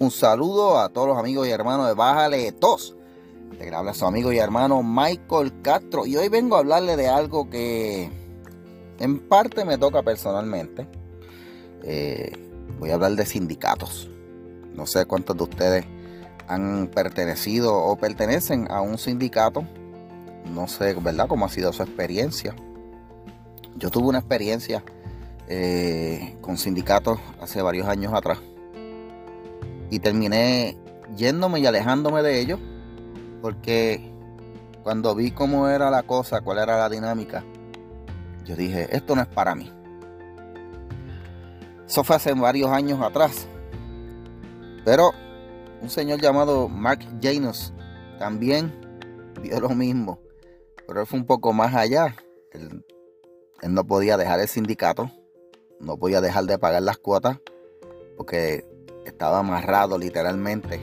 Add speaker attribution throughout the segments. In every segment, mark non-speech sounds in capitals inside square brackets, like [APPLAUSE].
Speaker 1: Un saludo a todos los amigos y hermanos de Bájale Tos. Te habla su amigo y hermano Michael Castro. Y hoy vengo a hablarle de algo que en parte me toca personalmente. Eh, voy a hablar de sindicatos. No sé cuántos de ustedes han pertenecido o pertenecen a un sindicato. No sé, ¿verdad?, cómo ha sido su experiencia. Yo tuve una experiencia eh, con sindicatos hace varios años atrás y terminé yéndome y alejándome de ellos porque cuando vi cómo era la cosa, cuál era la dinámica, yo dije, esto no es para mí. Eso fue hace varios años atrás. Pero un señor llamado Mark Janus también vio lo mismo. Pero él fue un poco más allá. Él, él no podía dejar el sindicato. No podía dejar de pagar las cuotas. Porque estaba amarrado literalmente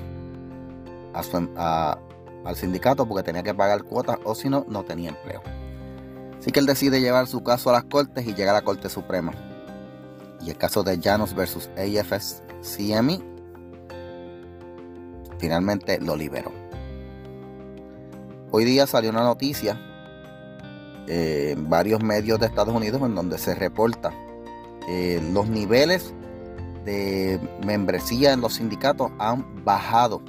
Speaker 1: al sindicato porque tenía que pagar cuotas o si no, no tenía empleo. Así que él decide llevar su caso a las cortes y llega a la Corte Suprema. Y el caso de Janus versus AFS CME finalmente lo liberó. Hoy día salió una noticia en varios medios de Estados Unidos en donde se reporta los niveles de membresía en los sindicatos han bajado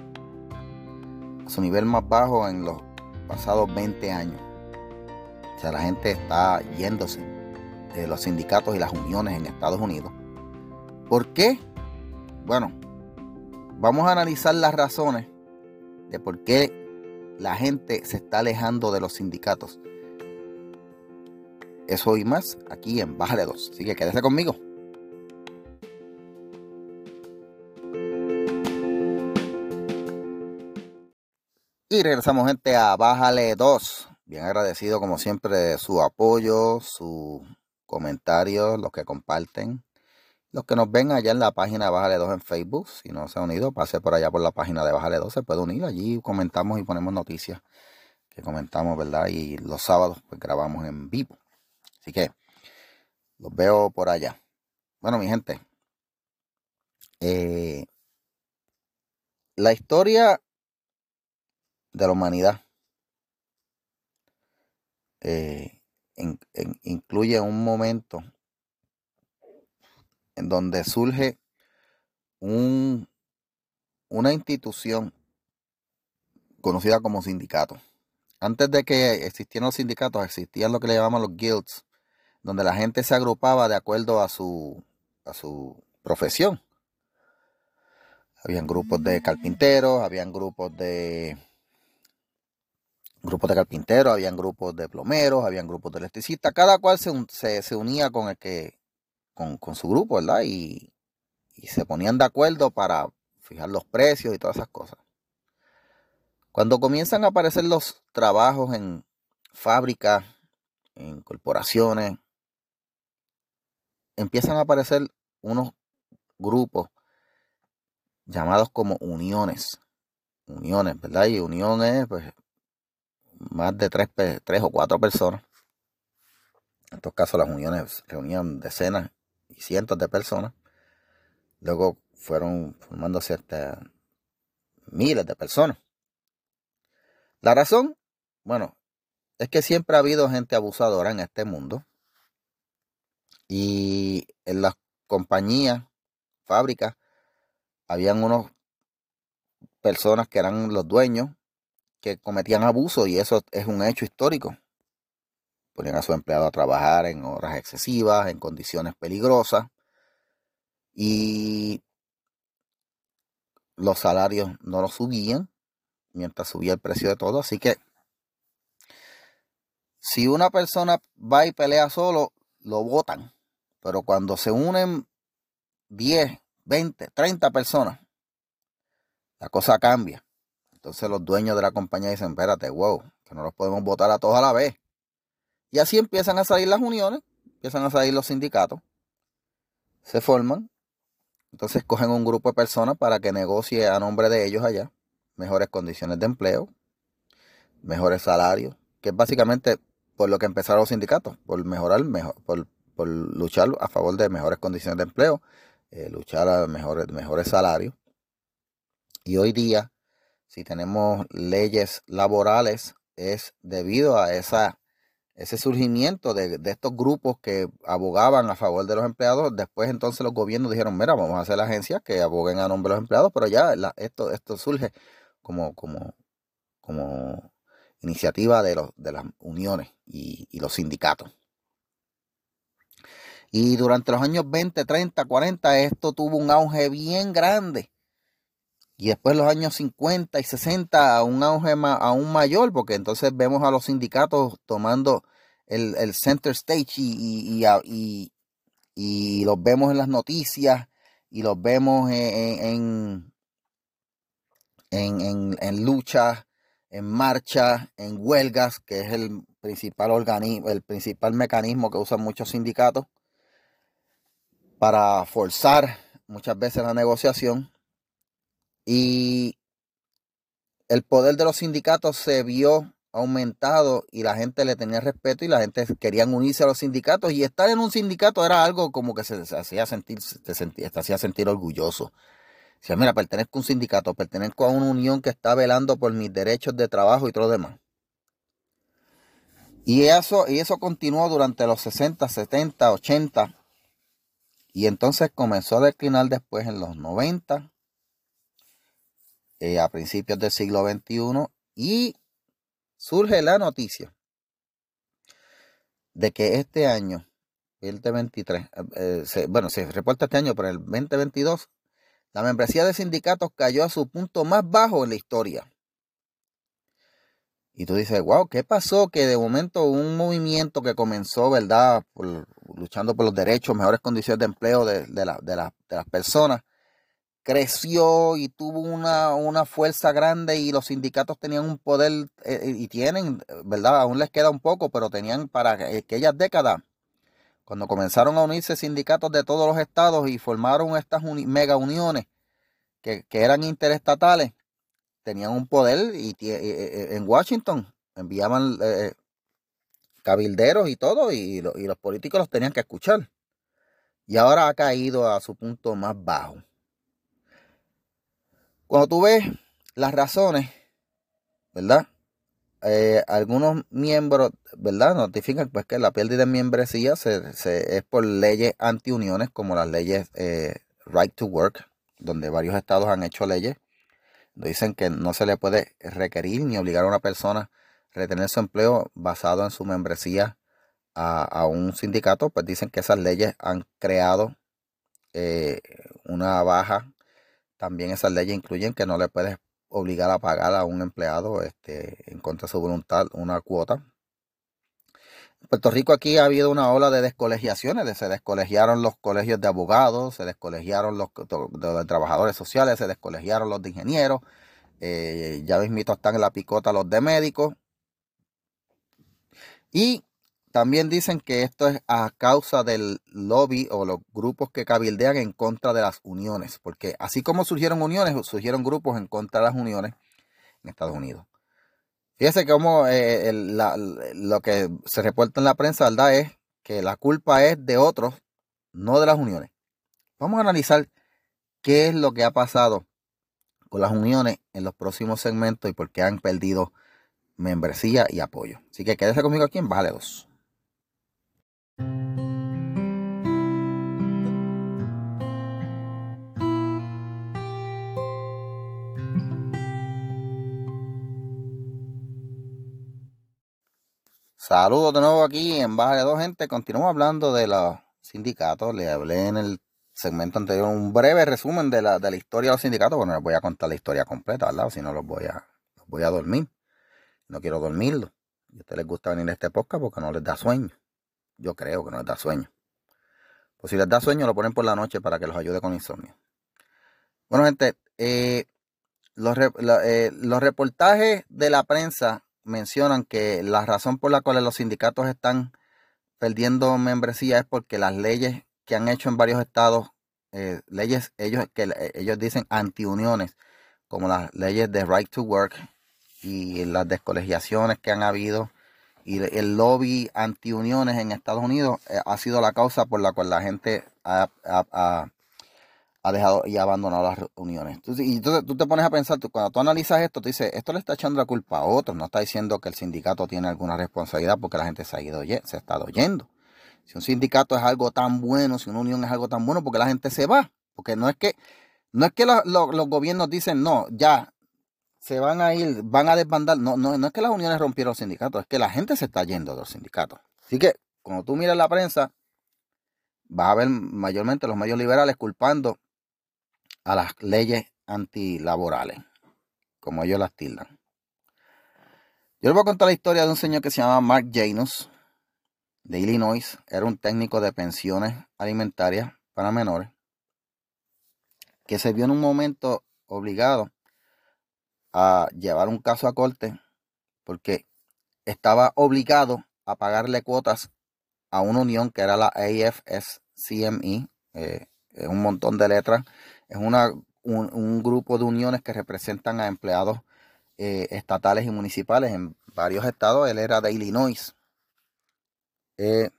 Speaker 1: a su nivel más bajo en los pasados 20 años. O sea, la gente está yéndose de los sindicatos y las uniones en Estados Unidos. ¿Por qué? Bueno, vamos a analizar las razones de por qué la gente se está alejando de los sindicatos. Eso y más aquí en Bájale 2. Así que quédese conmigo. Y regresamos gente a Bájale 2. Bien agradecido como siempre su apoyo, sus comentarios, los que comparten. Los que nos ven allá en la página de Bájale 2 en Facebook, si no se ha unido, pase por allá por la página de Bájale 2, se puede unir. Allí comentamos y ponemos noticias que comentamos, ¿verdad? Y los sábados pues grabamos en vivo. Así que los veo por allá. Bueno, mi gente, eh, la historia de la humanidad. Eh, incluye un momento en donde surge un, una institución conocida como sindicato. Antes de que existieran los sindicatos, existían lo que le llamaban los guilds, donde la gente se agrupaba de acuerdo a su, a su profesión. Habían grupos de carpinteros, habían grupos de grupos de carpinteros, habían grupos de plomeros, habían grupos de electricistas, cada cual se, se, unía con el que, con, su grupo, ¿verdad? Y, y, se ponían de acuerdo para fijar los precios y todas esas cosas. Cuando comienzan a aparecer los trabajos en fábricas, en corporaciones, empiezan a aparecer unos grupos llamados como uniones. Uniones, ¿verdad? Y uniones, pues más de tres, tres o cuatro personas. En estos casos las uniones reunían decenas y cientos de personas. Luego fueron formándose hasta miles de personas. La razón, bueno, es que siempre ha habido gente abusadora en este mundo. Y en las compañías, fábricas, habían unos personas que eran los dueños que cometían abuso y eso es un hecho histórico. Ponían a su empleado a trabajar en horas excesivas, en condiciones peligrosas y los salarios no los subían mientras subía el precio de todo. Así que si una persona va y pelea solo, lo votan. Pero cuando se unen 10, 20, 30 personas, la cosa cambia. Entonces los dueños de la compañía dicen, espérate, wow, que no los podemos votar a todos a la vez. Y así empiezan a salir las uniones, empiezan a salir los sindicatos, se forman, entonces cogen un grupo de personas para que negocie a nombre de ellos allá mejores condiciones de empleo, mejores salarios, que es básicamente por lo que empezaron los sindicatos, por mejorar, mejor, por, luchar a favor de mejores condiciones de empleo, eh, luchar a mejores, mejores salarios Y hoy día, si tenemos leyes laborales, es debido a esa, ese surgimiento de, estos grupos que abogaban a favor de los empleados. Después entonces los gobiernos dijeron, mira, vamos a hacer agencias que aboguen a nombre de los empleados, pero ya esto, esto surge como, como, como iniciativa de, los, de las uniones y, y los sindicatos. Y durante los años 20, 30, 40 esto tuvo un auge bien grande y después los años 50 y 60 un auge aún mayor, porque entonces vemos a los sindicatos tomando el, center stage y, y, y, los vemos en las noticias y los vemos en, en, en, en luchas, en marchas, en huelgas, que es el principal organismo, el principal mecanismo que usan muchos sindicatos para forzar muchas veces la negociación y el poder de los sindicatos se vio aumentado y la gente le tenía respeto y la gente quería unirse a los sindicatos y estar en un sindicato era algo como que se, hacía sentir, se, sentía, hacía sentir orgulloso. Si mira, pertenezco a un sindicato, pertenezco a una unión que está velando por mis derechos de trabajo y todo lo demás. Y eso, y eso continuó durante los 60, 70, 80. Y entonces comenzó a declinar después en los 90 eh, a principios del siglo XXI y surge la noticia de que este año, el 2023, eh, eh, bueno, se reporta este año, pero el 2022, la membresía de sindicatos cayó a su punto más bajo en la historia. Y tú dices, wow, ¿qué pasó? Que de momento un movimiento que comenzó, ¿verdad? luchando por los derechos, mejores condiciones de empleo de, de las personas, creció y tuvo una, una, fuerza grande y los sindicatos tenían un poder eh, eh, y tienen, ¿verdad? Aún les queda un poco, pero tenían para aquellas décadas, cuando comenzaron a unirse sindicatos de todos los estados y formaron estas mega uniones que, eran interestatales, tenían un poder y, eh, en Washington enviaban cabilderos y todo y, y los políticos los tenían que escuchar. Y ahora ha caído a su punto más bajo. Cuando tú ves las razones, ¿verdad? Eh, algunos miembros, ¿verdad? Notifican pues que la pérdida de membresía se, es por leyes antiuniones como las leyes eh, Right to Work, donde varios estados han hecho leyes. Dicen que no se le puede requerir ni obligar a una persona a retener su empleo basado en su membresía a, un sindicato. Pues dicen que esas leyes han creado eh, una baja también esas leyes incluyen que no le puedes obligar a pagar a un empleado este, en contra de su voluntad una cuota. En Puerto Rico aquí ha habido una ola de descolegiaciones, se descolegiaron los colegios de abogados, se descolegiaron los de trabajadores sociales, se descolegiaron los de ingenieros, eh, ya mismito están en la picota los de médicos. Y también dicen que esto es a causa del lobby o los grupos que cabildean en contra de las uniones, porque así como surgieron uniones, surgieron grupos en contra de las uniones en Estados Unidos. Fíjese cómo eh, lo que se reporta en la prensa, ¿verdad? Es que la culpa es de otros, no de las uniones. Vamos a analizar qué es lo que ha pasado con las uniones en los próximos segmentos y por qué han perdido membresía y apoyo. Así que quédese conmigo aquí en Vale 2. Saludos de nuevo aquí en Baja de Dos Gente. Continuamos hablando de los sindicatos. Le hablé en el segmento anterior un breve resumen de la, de la historia de los sindicatos. Bueno, les voy a contar la historia completa, ¿verdad? Si no, los voy a, los voy a dormir. No quiero dormirlo. Y a ustedes les gusta venir a este podcast porque no les da sueño. Yo creo que no les da sueño. Pues si les da sueño, lo ponen por la noche para que los ayude con insomnio. Bueno, gente, eh, los, eh, los reportajes de la prensa mencionan que la razón por la cual los sindicatos están perdiendo membresía es porque las leyes que han hecho en varios estados, eh, leyes ellos que ellos dicen antiuniones, como las leyes de right to work y las descolegiaciones que han habido y el lobby antiuniones en Estados Unidos eh, ha sido la causa por la cual la gente ha, ha dejado y ha abandonado las reuniones. y entonces tú te pones a pensar, cuando tú analizas esto, tú dices, esto le está echando la culpa a otros, no está diciendo que el sindicato tiene alguna responsabilidad porque la gente se ha ido, se ha estado yendo. Si un sindicato es algo tan bueno, si una unión es algo tan bueno, porque la gente se va. Porque no es que, no es que los gobiernos dicen, no, ya, se van a ir, van a desbandar. No, no, no es que las uniones rompieron los sindicatos, es que la gente se está yendo de los sindicatos. Así que, cuando tú miras la prensa, vas a ver mayormente los medios liberales culpando a las leyes antilaborales, como ellos las tildan. Yo les voy a contar la historia de un señor que se llama Mark Janus, de Illinois. Era un técnico de pensiones alimentarias para menores, que se vio en un momento obligado a llevar un caso a corte porque estaba obligado a pagarle cuotas a una unión que era la AFSCME, eh, un montón de letras, es una, un, grupo de uniones que representan a empleados eh, estatales y municipales en varios estados. Él era de Illinois. Eh,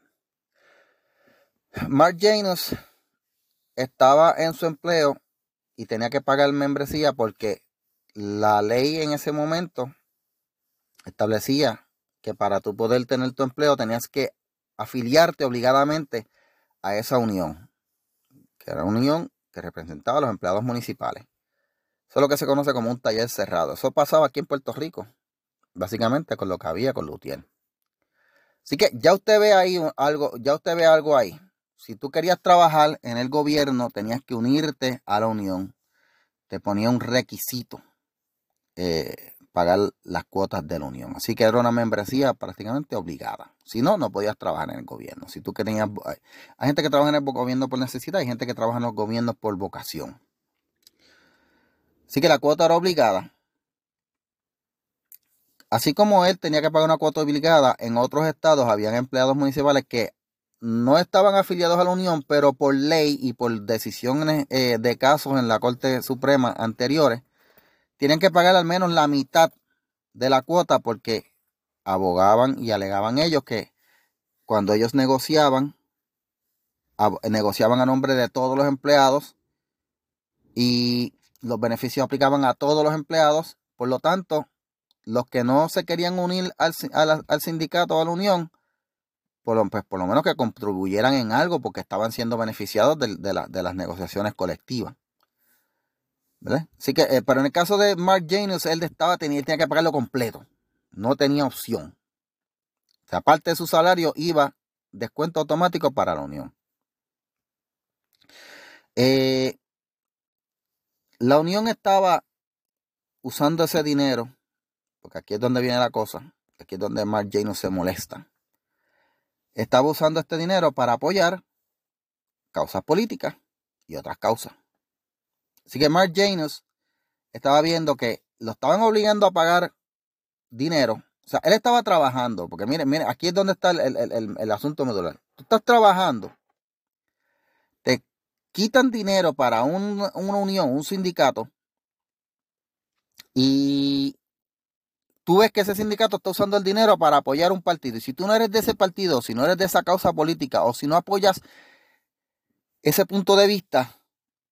Speaker 1: Mark Janus estaba en su empleo y tenía que pagar membresía porque la ley en ese momento establecía que para tú poder tener tu empleo tenías que afiliarte obligadamente a esa unión, que era una unión que representaba a los empleados municipales. Eso es lo que se conoce como un taller cerrado. Eso pasaba aquí en Puerto Rico, básicamente con lo que había con Lutier. Así que ya usted ve ahí algo, ya usted ve algo ahí. Si tú querías trabajar en el gobierno, tenías que unirte a la unión. Te ponía un requisito. Eh, pagar las cuotas de la unión. Así que era una membresía prácticamente obligada. Si no, no podías trabajar en el gobierno. Si tú que tenías, hay gente que trabaja en el gobierno por necesidad, hay gente que trabaja en los gobiernos por vocación. Así que la cuota era obligada. Así como él tenía que pagar una cuota obligada, en otros estados habían empleados municipales que no estaban afiliados a la Unión, pero por ley y por decisiones eh, de casos en la Corte Suprema anteriores, tienen que pagar al menos la mitad de la cuota porque abogaban y alegaban ellos que cuando ellos negociaban, negociaban a nombre de todos los empleados y los beneficios aplicaban a todos los empleados. Por lo tanto, los que no se querían unir al, sindicato o a la unión, por lo, pues por lo menos que contribuyeran en algo porque estaban siendo beneficiados de, de las negociaciones colectivas. Así que, eh, pero en el caso de Mark Janus, él estaba, tenía, tenía que pagarlo completo. No tenía opción. O sea, aparte de su salario, iba descuento automático para la unión. Eh, la unión estaba usando ese dinero, porque aquí es donde viene la cosa, aquí es donde Mark Janus se molesta. Estaba usando este dinero para apoyar causas políticas y otras causas. Así que Mark Janus estaba viendo que lo estaban obligando a pagar dinero. O sea, él estaba trabajando, porque mire, mire, aquí es donde está el, asunto medular. Tú estás trabajando, te quitan dinero para una unión, un sindicato, y tú ves que ese sindicato está usando el dinero para apoyar un partido. Y si tú no eres de ese partido, si no eres de esa causa política, o si no apoyas ese punto de vista,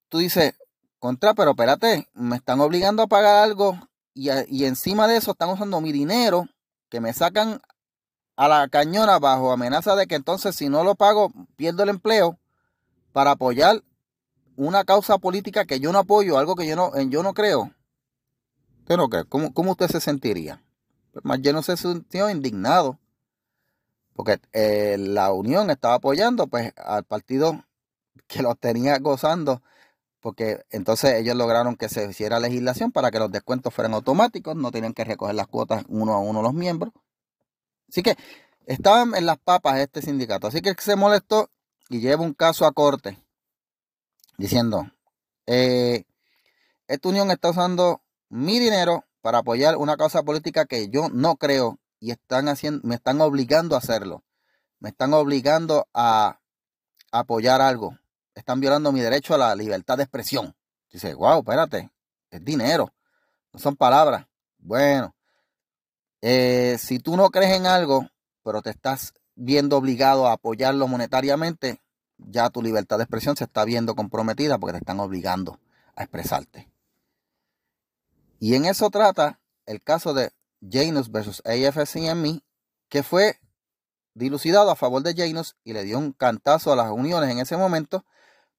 Speaker 1: tú dices, contra, pero espérate, me están obligando a pagar algo y, y encima de eso están usando mi dinero que me sacan a la cañona bajo amenaza de que entonces si no lo pago pierdo el empleo para apoyar una causa política que yo no apoyo, algo que yo no, yo no creo. ¿Usted no cree? ¿Cómo, ¿Cómo, usted se sentiría? Pues más yo no se sintió indignado. Porque eh, la Unión estaba apoyando pues al partido que lo tenía gozando porque entonces ellos lograron que se hiciera legislación para que los descuentos fueran automáticos, no tenían que recoger las cuotas uno a uno los miembros. Así que estaban en las papas este sindicato. Así que se molestó y lleva un caso a corte diciendo, eh, esta unión está usando mi dinero para apoyar una causa política que yo no creo y están haciendo, me están obligando a hacerlo. Me están obligando a apoyar algo están violando mi derecho a la libertad de expresión. Dice, wow, espérate, es dinero, no son palabras. Bueno, eh, si tú no crees en algo, pero te estás viendo obligado a apoyarlo monetariamente, ya tu libertad de expresión se está viendo comprometida porque te están obligando a expresarte. Y en eso trata el caso de Janus versus AFCME, que fue dilucidado a favor de Janus y le dio un cantazo a las uniones en ese momento,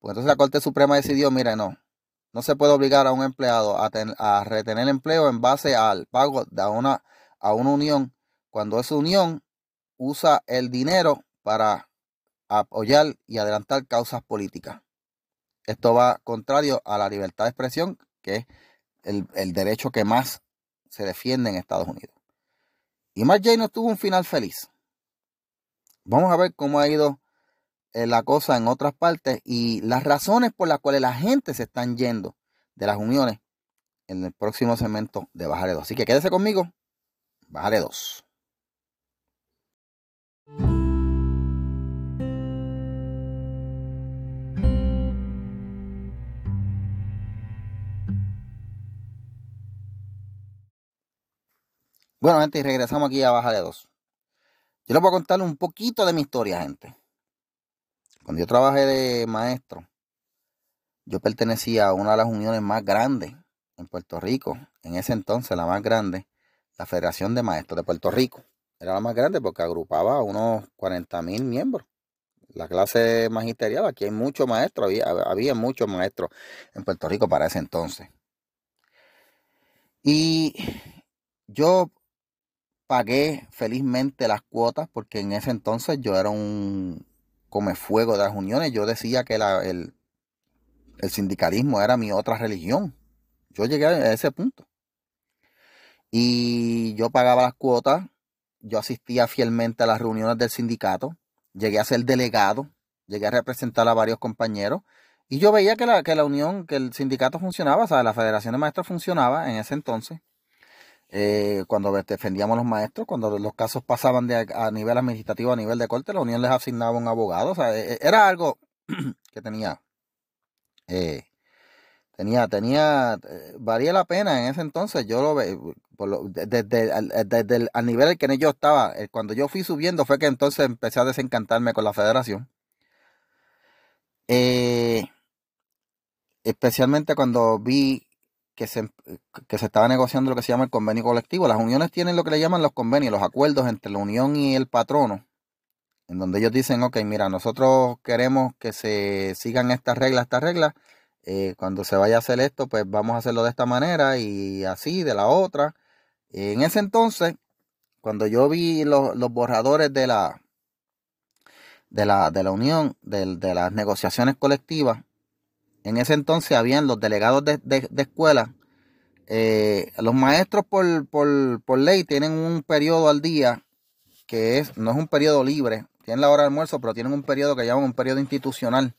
Speaker 1: pues entonces la Corte Suprema decidió, mira, no, no se puede obligar a un empleado a, retener empleo en base al pago de una, a una unión cuando esa unión usa el dinero para apoyar y adelantar causas políticas. Esto va contrario a la libertad de expresión, que es el, derecho que más se defiende en Estados Unidos. Y Mark no tuvo un final feliz. Vamos a ver cómo ha ido la cosa en otras partes y las razones por las cuales la gente se están yendo de las uniones en el próximo segmento de Bajaré 2. Así que quédese conmigo, Bajaré 2. Bueno, gente, regresamos aquí a Baja de Dos. Yo les voy a contar un poquito de mi historia, gente. Cuando yo trabajé de maestro, yo pertenecía a una de las uniones más grandes en Puerto Rico. En ese entonces, la más grande, la Federación de Maestros de Puerto Rico. Era la más grande porque agrupaba a unos 40 mil miembros. La clase magisterial, aquí hay muchos maestros, había, había muchos maestros en Puerto Rico para ese entonces. Y yo pagué felizmente las cuotas porque en ese entonces yo era un fuego de las uniones. Yo decía que el, el sindicalismo era mi otra religión. Yo llegué a ese punto. Y yo pagaba las cuotas, yo asistía fielmente a las reuniones del sindicato, llegué a ser delegado, llegué a representar a varios compañeros y yo veía que la, que la unión, que el sindicato funcionaba, o sea, la Federación de Maestros funcionaba en ese entonces. Eh, cuando defendíamos los maestros, cuando los casos pasaban de a, nivel administrativo a nivel de corte, la Unión les asignaba un abogado. O sea, e, e, era algo [CLEARS THROAT] que tenía, eh, tenía, tenía, eh, valía la pena en ese entonces. Yo lo veía, desde, desde el, al nivel en que yo estaba, cuando yo fui subiendo fue que entonces empecé a desencantarme con la federación. especialmente cuando vi que se, que se estaba negociando lo que se llama el convenio colectivo. Las uniones tienen lo que le llaman los convenios, los acuerdos entre la unión y el patrono, en donde ellos dicen, ok, mira, nosotros queremos que se sigan estas reglas, estas reglas. Eh, cuando se vaya a hacer esto, pues vamos a hacerlo de esta manera y así, de la otra. En ese entonces, cuando yo vi los, borradores de la, de la, de la unión, de las negociaciones colectivas, en ese entonces habían los delegados de, de, escuela. Eh, los maestros por, ley tienen un periodo al día que es, no es un periodo libre, tienen la hora de almuerzo, pero tienen un periodo que llaman un periodo institucional,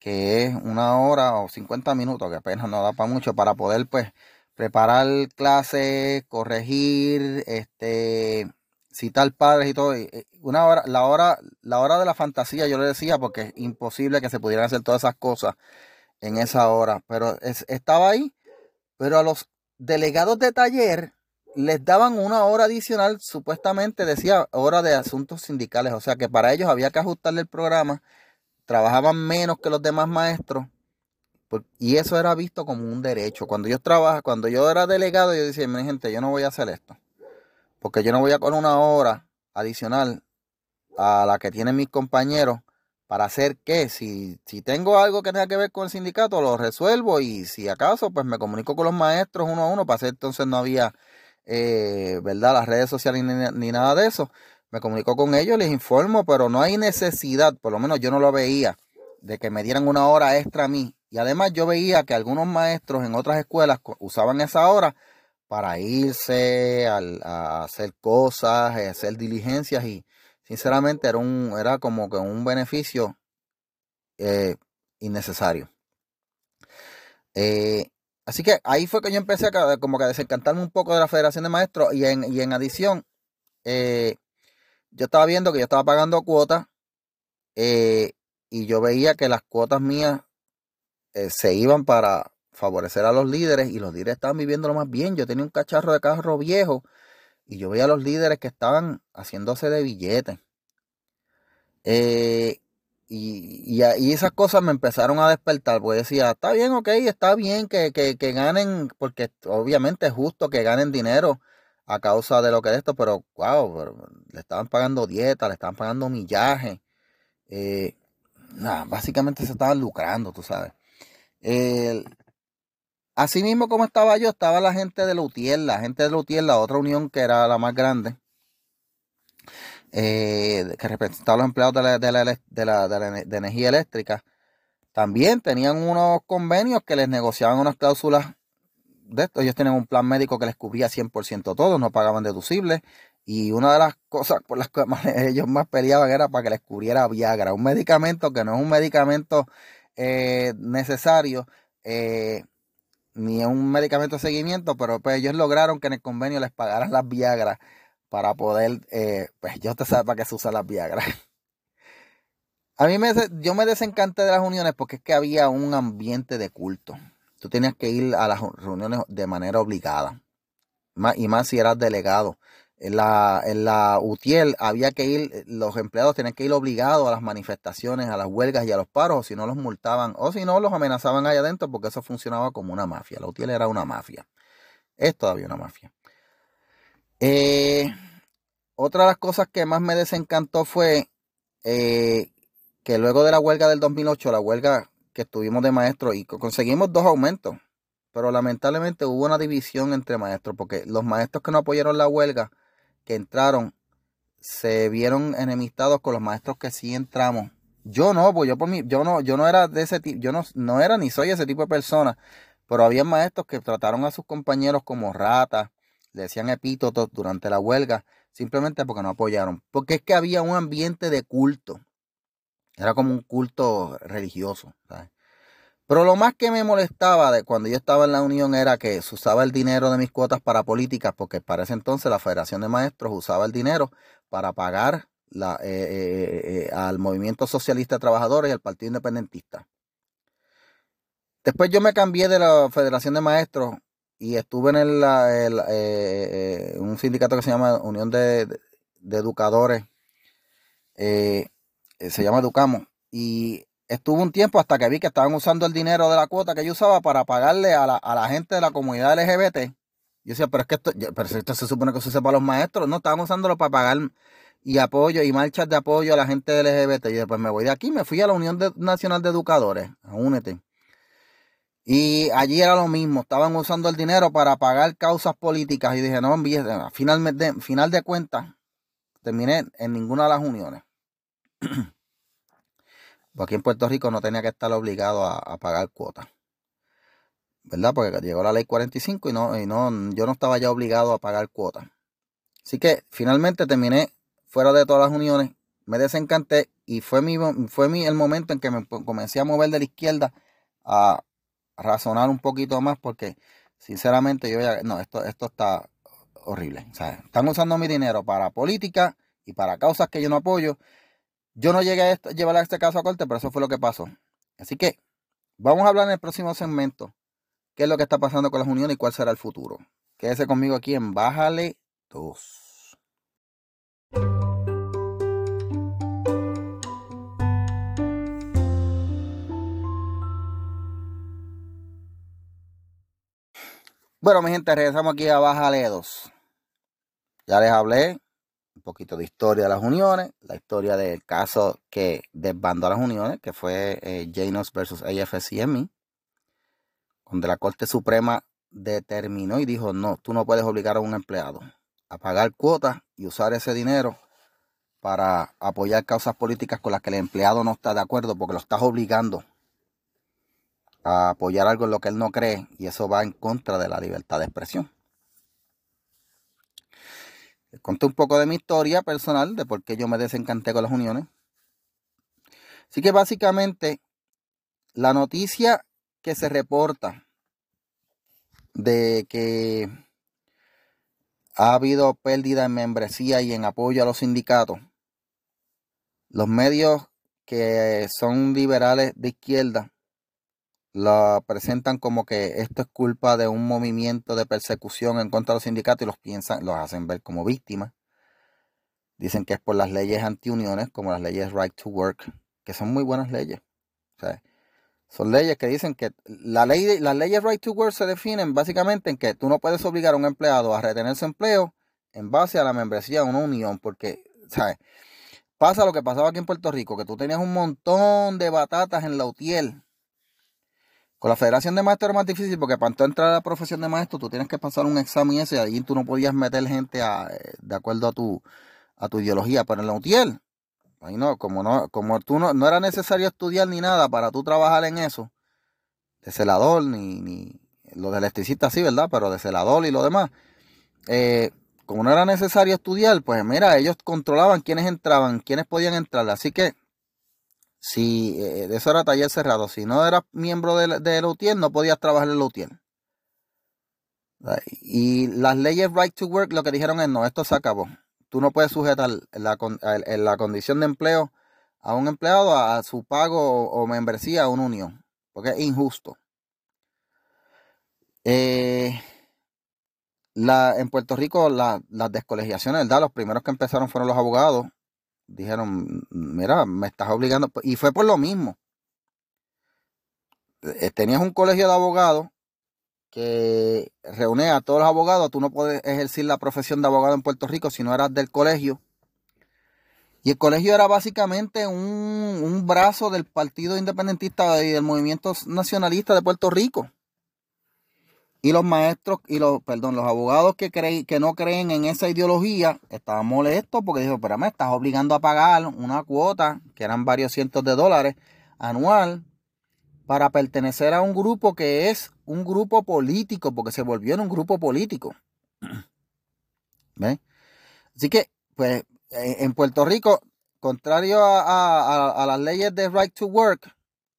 Speaker 1: que es una hora o 50 minutos, que apenas no da para mucho, para poder pues preparar clases, corregir, este, citar padres y todo. Una hora, la hora, la hora de la fantasía, yo le decía, porque es imposible que se pudieran hacer todas esas cosas en esa hora. Pero estaba ahí. Pero a los delegados de taller les daban una hora adicional, supuestamente decía hora de asuntos sindicales. O sea que para ellos había que ajustarle el programa. Trabajaban menos que los demás maestros. Y eso era visto como un derecho. Cuando yo trabajaba, cuando yo era delegado, yo decía, mi gente, yo no voy a hacer esto. Porque yo no voy a con una hora adicional a la que tienen mis compañeros para hacer qué. Si, si tengo algo que tenga que ver con el sindicato, lo resuelvo y si acaso, pues me comunico con los maestros uno a uno. Para hacer entonces no había, eh, ¿verdad? Las redes sociales ni, nada de eso. Me comunico con ellos, les informo, pero no hay necesidad, por lo menos yo no lo veía, de que me dieran una hora extra a mí. Y además yo veía que algunos maestros en otras escuelas usaban esa hora para irse a, hacer cosas, a hacer diligencias y sinceramente era, un, era como que un beneficio eh, innecesario. Eh, así que ahí fue que yo empecé a, como que a desencantarme un poco de la Federación de Maestros y en, y en adición eh, yo estaba viendo que yo estaba pagando cuotas y yo veía que las cuotas mías se iban para, favorecer a los líderes y los líderes estaban viviendo lo más bien. Yo tenía un cacharro de carro viejo y yo veía a los líderes que estaban haciéndose de billetes. Eh, y, y, esas cosas me empezaron a despertar, porque decía, está bien, ok, está bien que, que, ganen, porque obviamente es justo que ganen dinero a causa de lo que es esto, pero wow, le estaban pagando dieta, le estaban pagando millaje. Eh, nada, básicamente se estaban lucrando, tú sabes. Así mismo como estaba yo, estaba la gente de Lutiel, la gente de Lutiel, la otra unión que era la más grande, eh, que representaba a los empleados de la, de, la, de, energía eléctrica, también tenían unos convenios que les negociaban unas cláusulas de esto. Ellos tenían un plan médico que les cubría 100% todo, no pagaban deducibles. Y una de las cosas por las que [LAUGHS] ellos más peleaban era para que les cubriera Viagra, un medicamento que no es un medicamento eh, necesario, eh, ni un medicamento de seguimiento, pero pues ellos lograron que en el convenio les pagaran las Viagra para poder, eh, pues yo te sabe para qué se usa las Viagra. [LAUGHS] A mí me, yo me desencanté de las uniones porque es que había un ambiente de culto. Tú tenías que ir a las reuniones de manera obligada. y más si eras delegado. En la, en la UTIEL había que ir, los empleados tenían que ir obligados a las manifestaciones, a las huelgas y a los paros, o si no los multaban, o si no los amenazaban allá adentro, porque eso funcionaba como una mafia. La UTIEL era una mafia. Es todavía una mafia. Eh, otra de las cosas que más me desencantó fue eh, que luego de la huelga del 2008, la huelga que estuvimos de maestro y conseguimos dos aumentos, pero lamentablemente hubo una división entre maestros, porque los maestros que no apoyaron la huelga, que entraron, se vieron enemistados con los maestros que sí entramos. Yo no, pues yo por mí, yo no, yo no era de ese tipo, yo no, no era ni soy ese tipo de persona, pero había maestros que trataron a sus compañeros como ratas, le decían epítotos durante la huelga, simplemente porque no apoyaron. Porque es que había un ambiente de culto. Era como un culto religioso. Pero lo más que me molestaba de cuando yo estaba en la unión era que se usaba el dinero de mis cuotas para políticas, porque para ese entonces la Federación de Maestros usaba el dinero para pagar eh, eh, eh, al Movimiento Socialista de Trabajadores y al Partido Independentista. Después yo me cambié de la Federación de Maestros y estuve en el, un sindicato que se llama Unión de, Educadores, eh, se llama Educamos, y estuvo un tiempo hasta que vi que estaban usando el dinero de la cuota que yo usaba para pagarle a la, gente de la comunidad LGBT. Yo decía, pero es que esto, pero esto se supone que se usa para los maestros, no, estaban usándolo para pagar y apoyo y marchas de apoyo a la gente LGBT. Y después me voy de aquí, me fui a la Unión Nacional de Educadores, a UNETE. Y allí era lo mismo, estaban usando el dinero para pagar causas políticas y dije, no, al final de, final de cuentas, terminé en ninguna de las uniones. [CLEARS THROAT] Porque aquí en Puerto Rico no tenía que estar obligado a, pagar cuotas. ¿Verdad? Porque llegó la ley 45 y no, y no, yo no estaba ya obligado a pagar cuotas. Así que finalmente terminé fuera de todas las uniones, me desencanté y fue, mi, fue mi, el momento en que me comencé a mover de la izquierda a, razonar un poquito más porque sinceramente yo ya, no, esto, esto está horrible. están usando mi dinero para política y para causas que yo no apoyo. Yo no llegué a llevar a este caso a corte, pero eso fue lo que pasó. Así que vamos a hablar en el próximo segmento qué es lo que está pasando con las uniones y cuál será el futuro. Quédese conmigo aquí en Bájale 2. Bueno, mi gente, regresamos aquí a Baja Ledos. Ya les hablé poquito de historia de las uniones, la historia del caso que desbandó a las uniones, que fue eh, Janos versus AFSCME, donde la Corte Suprema determinó y dijo, no, tú no puedes obligar a un empleado a pagar cuotas y usar ese dinero para apoyar causas políticas con las que el empleado no está de acuerdo porque lo estás obligando a apoyar algo en lo que él no cree y eso va en contra de la libertad de expresión. Conté un poco de mi historia personal, de por qué yo me desencanté con las uniones. Así que básicamente la noticia que se reporta de que ha habido pérdida en membresía y en apoyo a los sindicatos, los medios que son liberales de izquierda la presentan como que esto es culpa de un movimiento de persecución en contra de los sindicatos y los piensan, los hacen ver como víctimas. Dicen que es por las leyes antiuniones, como las leyes Right to Work que son muy buenas leyes. son leyes que dicen que la ley, las leyes right to work se definen básicamente en que tú no puedes obligar a un empleado a retener su empleo en base a la membresía de una unión, porque, ¿sabes? Pasa lo que pasaba aquí en Puerto Rico, que tú tenías un montón de batatas en la UTIEL. Con la Federación de Maestros era más difícil porque para entrar a la profesión de maestro tú tienes que pasar un examen ese y allí tú no podías meter gente eh, de acuerdo a tu, a tu ideología. Pero en la UTIEL, ahí no, como no, como tú no, no era necesario estudiar ni nada para tú trabajar en eso, de celador, ni, ni lo de electricista sí, ¿verdad? Pero de celador y lo demás. Eh, como no era necesario estudiar, pues mira, ellos controlaban quiénes entraban, quiénes podían entrar. Así que, si eh, eso era taller cerrado, si no eras miembro de, de no podías trabajar en UTIER. Y las leyes Right to Work lo que dijeron es, no, esto se acabó. Tú no puedes sujetar la, la condición de empleo a un empleado a, su pago o, membresía a una unión, porque es injusto. Eh, la, en Puerto Rico las descolegiaciones, ¿verdad? Los primeros que empezaron fueron los abogados. Dijeron, mira, me estás obligando. Y fue por lo mismo. Eh, tenías un colegio de abogados que reunía a todos los abogados. Tú no puedes ejercer la profesión de abogado en Puerto Rico si no eras del colegio. Y el colegio era básicamente un, un brazo del Partido Independentista y del Movimiento Nacionalista de Puerto Rico. Y los maestros y los, perdón, los abogados que, creen, que no creen en esa ideología estaban molestos porque dijo, pero me estás obligando a pagar una cuota, que eran varios cientos de dólares anual, para pertenecer a un grupo que es un grupo político, porque se volvió en un grupo político. [CLEARS THROAT] ¿Ven? Así que, pues, en Puerto Rico, contrario a las leyes de Right to Work,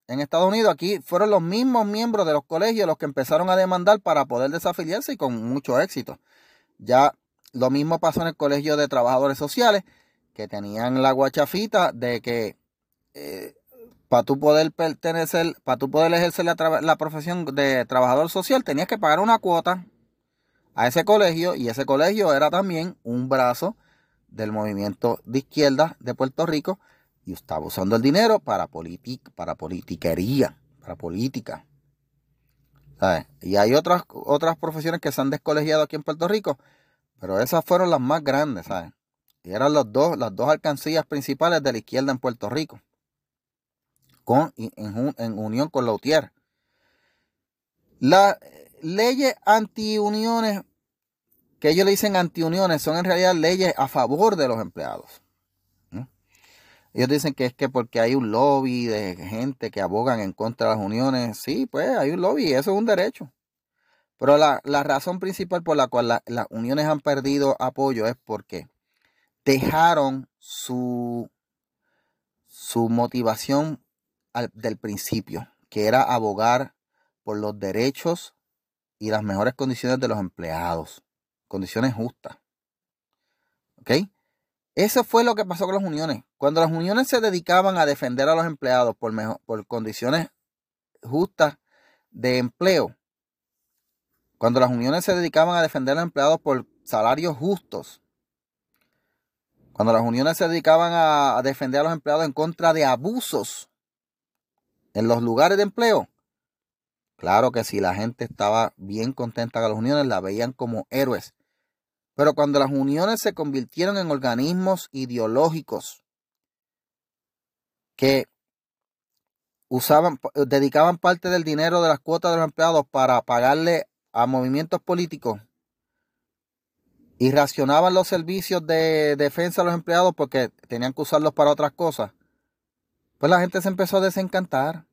Speaker 1: en Estados Unidos, aquí fueron los mismos miembros de los colegios los que empezaron a demandar para poder desafiliarse y con mucho éxito. Ya lo mismo pasó en el Colegio de Trabajadores Sociales, que tenían la guachafita de que eh, para tú poder pertenecer, para tú poder ejercer la, la profesión de trabajador social, tenías que pagar una cuota a ese colegio y ese colegio era también un brazo del movimiento de izquierda de Puerto Rico y estaba usando el dinero para, para politiquería, para política. Y hay otras, otras profesiones que se han descolegiado aquí en Puerto Rico, pero esas fueron las más grandes, ¿sabes? Y eran los dos, las dos alcancías principales de la izquierda en Puerto Rico, con, en, en unión con la UTIER. Las leyes antiuniones, que ellos le dicen antiuniones, son en realidad leyes a favor de los empleados. Ellos dicen que es que porque hay un lobby de gente que abogan en contra de las uniones. Sí, pues hay un lobby eso es un derecho. Pero la, razón principal por la cual las uniones han perdido apoyo es porque dejaron su, su motivación del principio, que era abogar por los derechos y las mejores condiciones de los empleados. Condiciones justas. ¿Ok? Eso fue lo que pasó con las uniones. Cuando las uniones se dedicaban a defender a los empleados por, por condiciones justas de empleo, cuando las uniones se dedicaban a defender a los empleados por salarios justos, cuando las uniones se dedicaban a, defender a los empleados en contra de abusos en los lugares de empleo, claro que si la gente estaba bien contenta con las uniones, la veían como héroes. Pero cuando las uniones se convirtieron en organismos ideológicos que usaban, dedicaban parte del dinero de las cuotas de los empleados para pagarle a movimientos políticos y racionaban los servicios de defensa a los empleados porque tenían que usarlos para otras cosas, pues la gente se empezó a desencantar.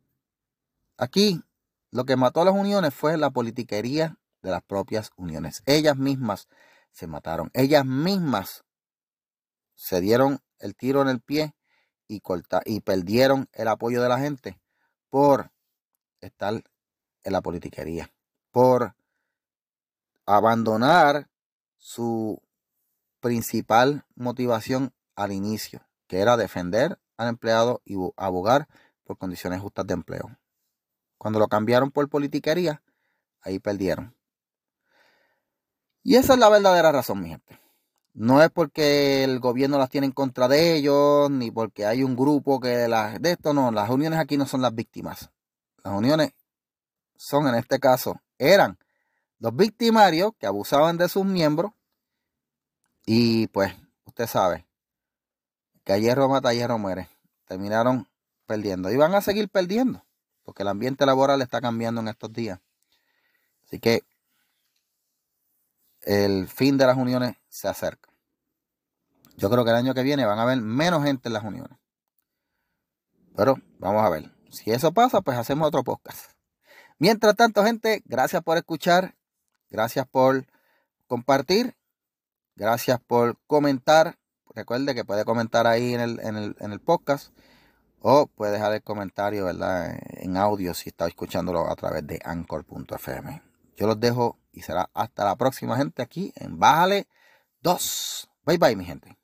Speaker 1: Aquí lo que mató a las uniones fue la politiquería de las propias uniones. Ellas mismas se mataron. Ellas mismas se dieron el tiro en el pie y, y perdieron el apoyo de la gente por estar en la politiquería, por abandonar su principal motivación al inicio, que era defender al empleado y abogar por condiciones justas de empleo. Cuando lo cambiaron por politiquería, ahí perdieron. Y esa es la verdadera razón, mi gente. No es porque el gobierno las tiene en contra de ellos, ni porque hay un grupo que las de esto, no, las uniones aquí no son las víctimas. Las uniones son en este caso, eran los victimarios que abusaban de sus miembros y pues usted sabe que a hierro mata, a hierro muere. Terminaron perdiendo y van a seguir perdiendo porque el ambiente laboral está cambiando en estos días. Así que el fin de las uniones se acerca. Yo creo que el año que viene van a haber menos gente en las uniones. Pero vamos a ver. Si eso pasa, pues hacemos otro podcast. Mientras tanto, gente, gracias por escuchar. Gracias por compartir. Gracias por comentar. Recuerde que puede comentar ahí en el, en el, en el podcast. O puede dejar el comentario, ¿verdad? En audio si está escuchándolo a través de anchor.fm. Yo los dejo y será hasta la próxima, gente, aquí en Bájale 2. Bye bye, mi gente.